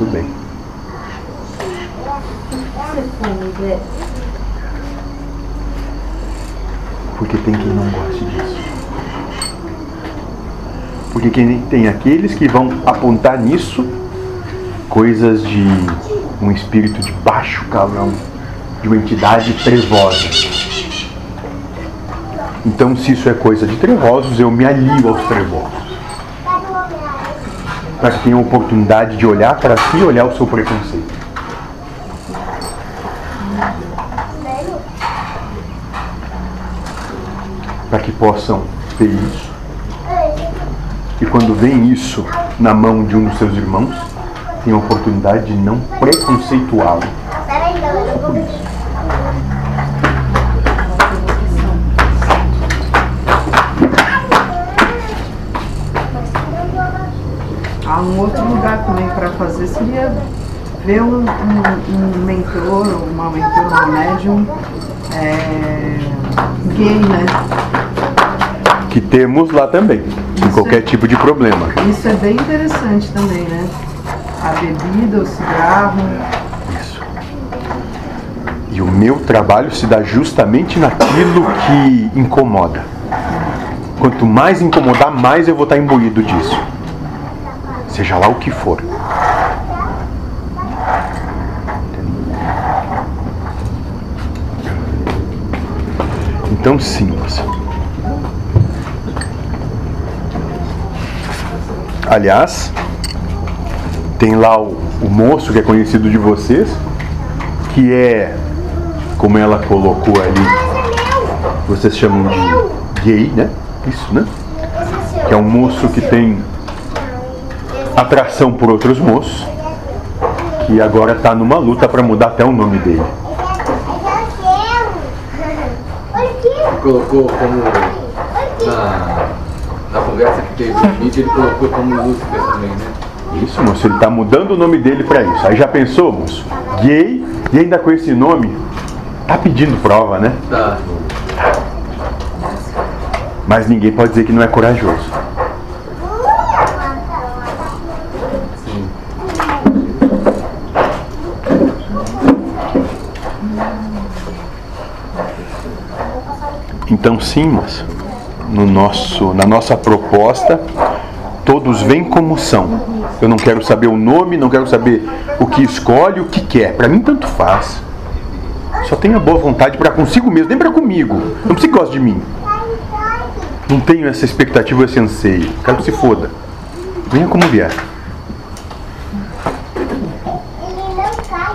Muito bem. Porque tem quem não goste disso. Porque quem tem aqueles que vão apontar nisso coisas de um espírito de baixo calão, de uma entidade trevosa. Então, se isso é coisa de trevosos, eu me alio aos trevosos. Para que tenham a oportunidade de olhar para si e olhar o seu preconceito. Para que possam ver isso. E quando vem isso na mão de um dos seus irmãos, tem a oportunidade de não preconceituá-lo. Só por isso. Há um outro lugar também para fazer seria ver um, um, um mentor, uma mentora, uma médium é, gay, né? Que temos lá também, em Isso qualquer é- tipo de problema. Isso é bem interessante também, né? A bebida, o cigarro. Isso. E o meu trabalho se dá justamente naquilo que incomoda. Quanto mais incomodar, mais eu vou estar imbuído disso. Seja lá o que for. Então sim, moça. Aliás, tem lá o, o moço que é conhecido de vocês, que é, como ela colocou ali, vocês chamam de gay, né? Isso, né? Que é um moço que tem atração por outros moços, que agora está numa luta para mudar até o nome dele. colocou como na, na conversa que teve no vídeo, ele colocou como Lúcifer também, né? Isso, moço, ele está mudando o nome dele para isso. Aí já pensou, moço? Gay e ainda com esse nome, tá pedindo prova, né? Tá. Mas ninguém pode dizer que não é corajoso. Então sim, moça, no nosso, na nossa proposta, todos vêm como são. Eu não quero saber o nome, não quero saber o que escolhe, o que quer. Para mim tanto faz. Só tenha boa vontade para consigo mesmo, nem para comigo. Não precisa goste de mim. Não tenho essa expectativa, esse anseio. Quero que se foda. Venha como vier.